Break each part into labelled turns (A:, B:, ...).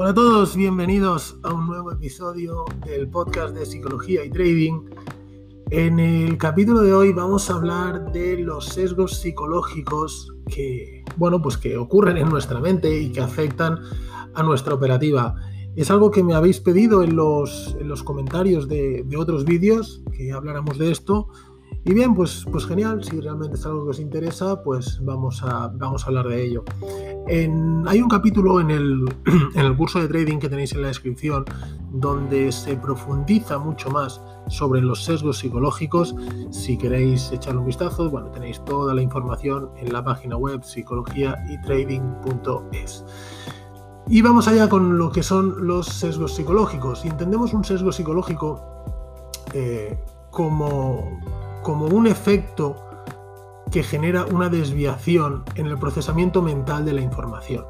A: Hola a todos, bienvenidos a un nuevo episodio del podcast de psicología y trading. En el capítulo de hoy vamos a hablar de los sesgos psicológicos que, bueno, pues que ocurren en nuestra mente y que afectan a nuestra operativa. Es algo que me habéis pedido en los, en los comentarios de, de otros vídeos, que habláramos de esto. Y bien, pues, pues genial, si realmente es algo que os interesa, pues vamos a, vamos a hablar de ello. hay un capítulo en el, en el curso de trading que tenéis en la descripción donde se profundiza mucho más sobre los sesgos psicológicos. Si queréis echarle un vistazo, bueno, tenéis toda la información en la página web psicologiaytrading.es. Y vamos allá con lo que son los sesgos psicológicos. Si entendemos un sesgo psicológico eh, como como un efecto que genera una desviación en el procesamiento mental de la información.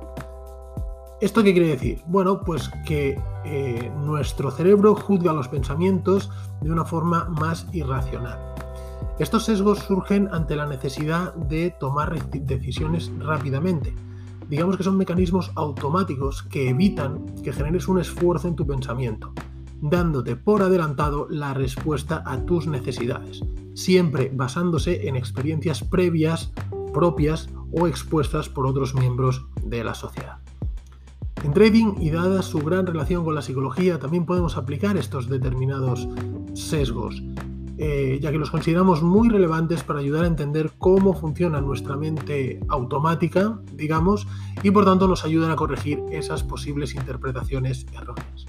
A: ¿Esto qué quiere decir? Bueno, pues que eh, nuestro cerebro juzga los pensamientos de una forma más irracional. Estos sesgos surgen ante la necesidad de tomar decisiones rápidamente. Digamos que son mecanismos automáticos que evitan que generes un esfuerzo en tu pensamiento dándote por adelantado la respuesta a tus necesidades, siempre basándose en experiencias previas, propias o expuestas por otros miembros de la sociedad. En trading y dada su gran relación con la psicología, también podemos aplicar estos determinados sesgos, eh, ya que los consideramos muy relevantes para ayudar a entender cómo funciona nuestra mente automática, digamos, y por tanto nos ayudan a corregir esas posibles interpretaciones erróneas.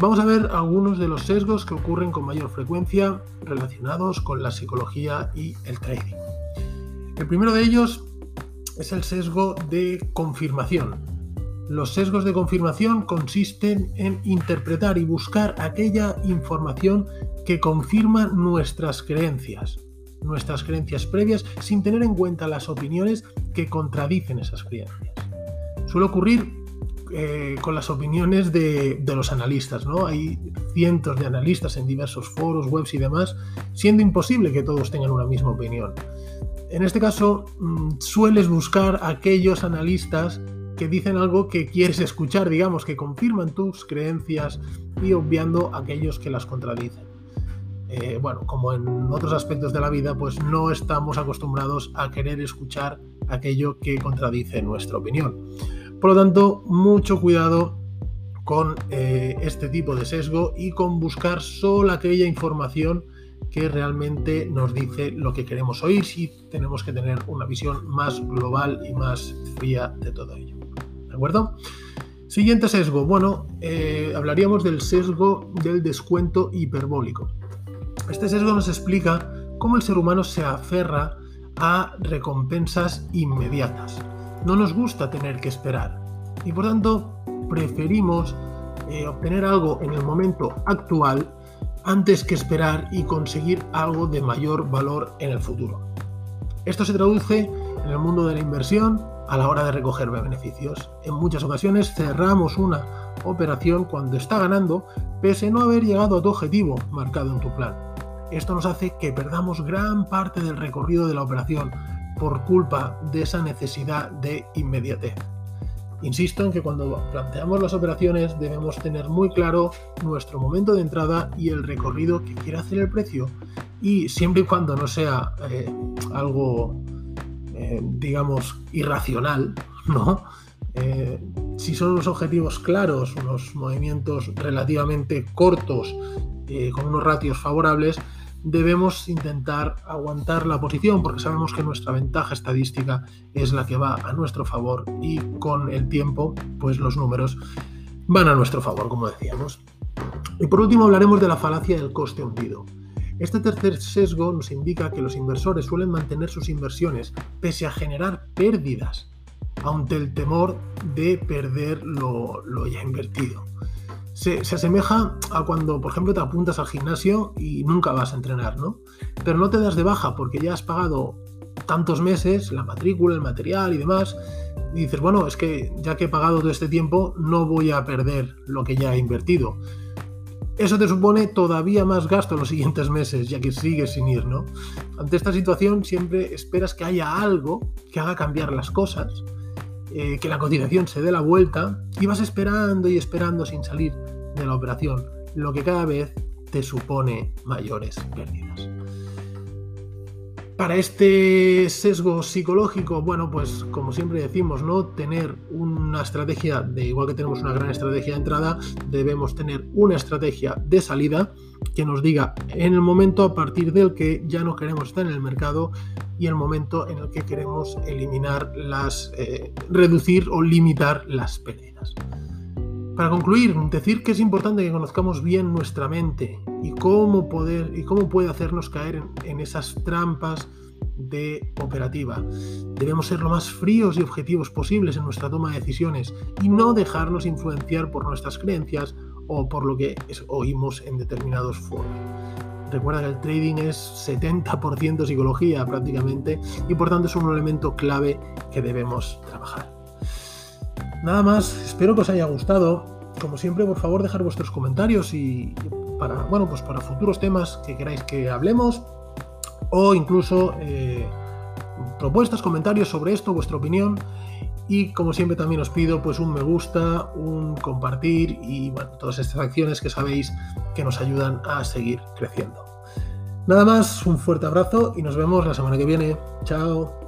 A: Vamos a ver algunos de los sesgos que ocurren con mayor frecuencia relacionados con la psicología y el trading. El primero de ellos es el sesgo de confirmación. Los sesgos de confirmación consisten en interpretar y buscar aquella información que confirma nuestras creencias, nuestras creencias previas, sin tener en cuenta las opiniones que contradicen esas creencias. Suele ocurrir eh, con las opiniones de, los analistas. ¿no? Hay cientos de analistas en diversos foros, webs y demás, siendo imposible que todos tengan una misma opinión. En este caso, mm, sueles buscar aquellos analistas que dicen algo que quieres escuchar, digamos, que confirman tus creencias y obviando aquellos que las contradicen. Eh, bueno, como en otros aspectos de la vida, pues no estamos acostumbrados a querer escuchar aquello que contradice nuestra opinión. Por lo tanto, mucho cuidado con eh, este tipo de sesgo y con buscar solo aquella información que realmente nos dice lo que queremos oír si tenemos que tener una visión más global y más fría de todo ello. ¿De acuerdo? Siguiente sesgo. Bueno, eh, hablaríamos del sesgo del descuento hiperbólico. Este sesgo nos explica cómo el ser humano se aferra a recompensas inmediatas no nos gusta tener que esperar y por tanto preferimos eh, obtener algo en el momento actual antes que esperar y conseguir algo de mayor valor en el futuro. Esto se traduce en el mundo de la inversión a la hora de recoger beneficios. En muchas ocasiones cerramos una operación cuando está ganando pese a no haber llegado a tu objetivo marcado en tu plan. Esto nos hace que perdamos gran parte del recorrido de la operación por culpa de esa necesidad de inmediatez. Insisto en que cuando planteamos las operaciones debemos tener muy claro nuestro momento de entrada y el recorrido que quiere hacer el precio y siempre y cuando no sea eh, algo, eh, digamos, irracional, ¿no? Eh, si son unos objetivos claros, unos movimientos relativamente cortos, con unos ratios favorables, debemos intentar aguantar la posición porque sabemos que nuestra ventaja estadística es la que va a nuestro favor y con el tiempo pues los números van a nuestro favor como decíamos. Y por último hablaremos de la falacia del coste hundido. Este tercer sesgo nos indica que los inversores suelen mantener sus inversiones pese a generar pérdidas ante el temor de perder lo, lo ya invertido se, asemeja a cuando, por ejemplo, te apuntas al gimnasio y nunca vas a entrenar, ¿no? Pero no te das de baja porque ya has pagado tantos meses, la matrícula, el material y demás, y dices, bueno, es que ya que he pagado todo este tiempo, no voy a perder lo que ya he invertido. Eso te supone todavía más gasto en los siguientes meses, ya que sigues sin ir, ¿no? Ante esta situación siempre esperas que haya algo que haga cambiar las cosas eh, que la cotización se dé la vuelta y vas esperando y esperando sin salir de la operación, lo que cada vez te supone mayores pérdidas. Para este sesgo psicológico, bueno, pues como siempre decimos, ¿no? Tener una estrategia, de igual que tenemos una gran estrategia de entrada, debemos tener una estrategia de salida que nos diga en el momento a partir del que ya no queremos estar en el mercado y el momento en el que queremos eliminar las, eh, reducir o limitar las pérdidas. Para concluir, decir que es importante que conozcamos bien nuestra mente y cómo, poder, y cómo puede hacernos caer en, esas trampas de operativa. Debemos ser lo más fríos y objetivos posibles en nuestra toma de decisiones y no dejarnos influenciar por nuestras creencias o por lo que oímos en determinados foros. Recuerda que el trading es 70% psicología prácticamente y por tanto es un elemento clave que debemos trabajar. Nada más, espero que os haya gustado. Como siempre, por favor, dejar vuestros comentarios y para, bueno, pues para futuros temas que queráis que hablemos o incluso eh, propuestas, comentarios sobre esto, vuestra opinión. Y como siempre también os pido pues un me gusta, un compartir y bueno, todas estas acciones que sabéis que nos ayudan a seguir creciendo. Nada más, un fuerte abrazo y nos vemos la semana que viene. Chao.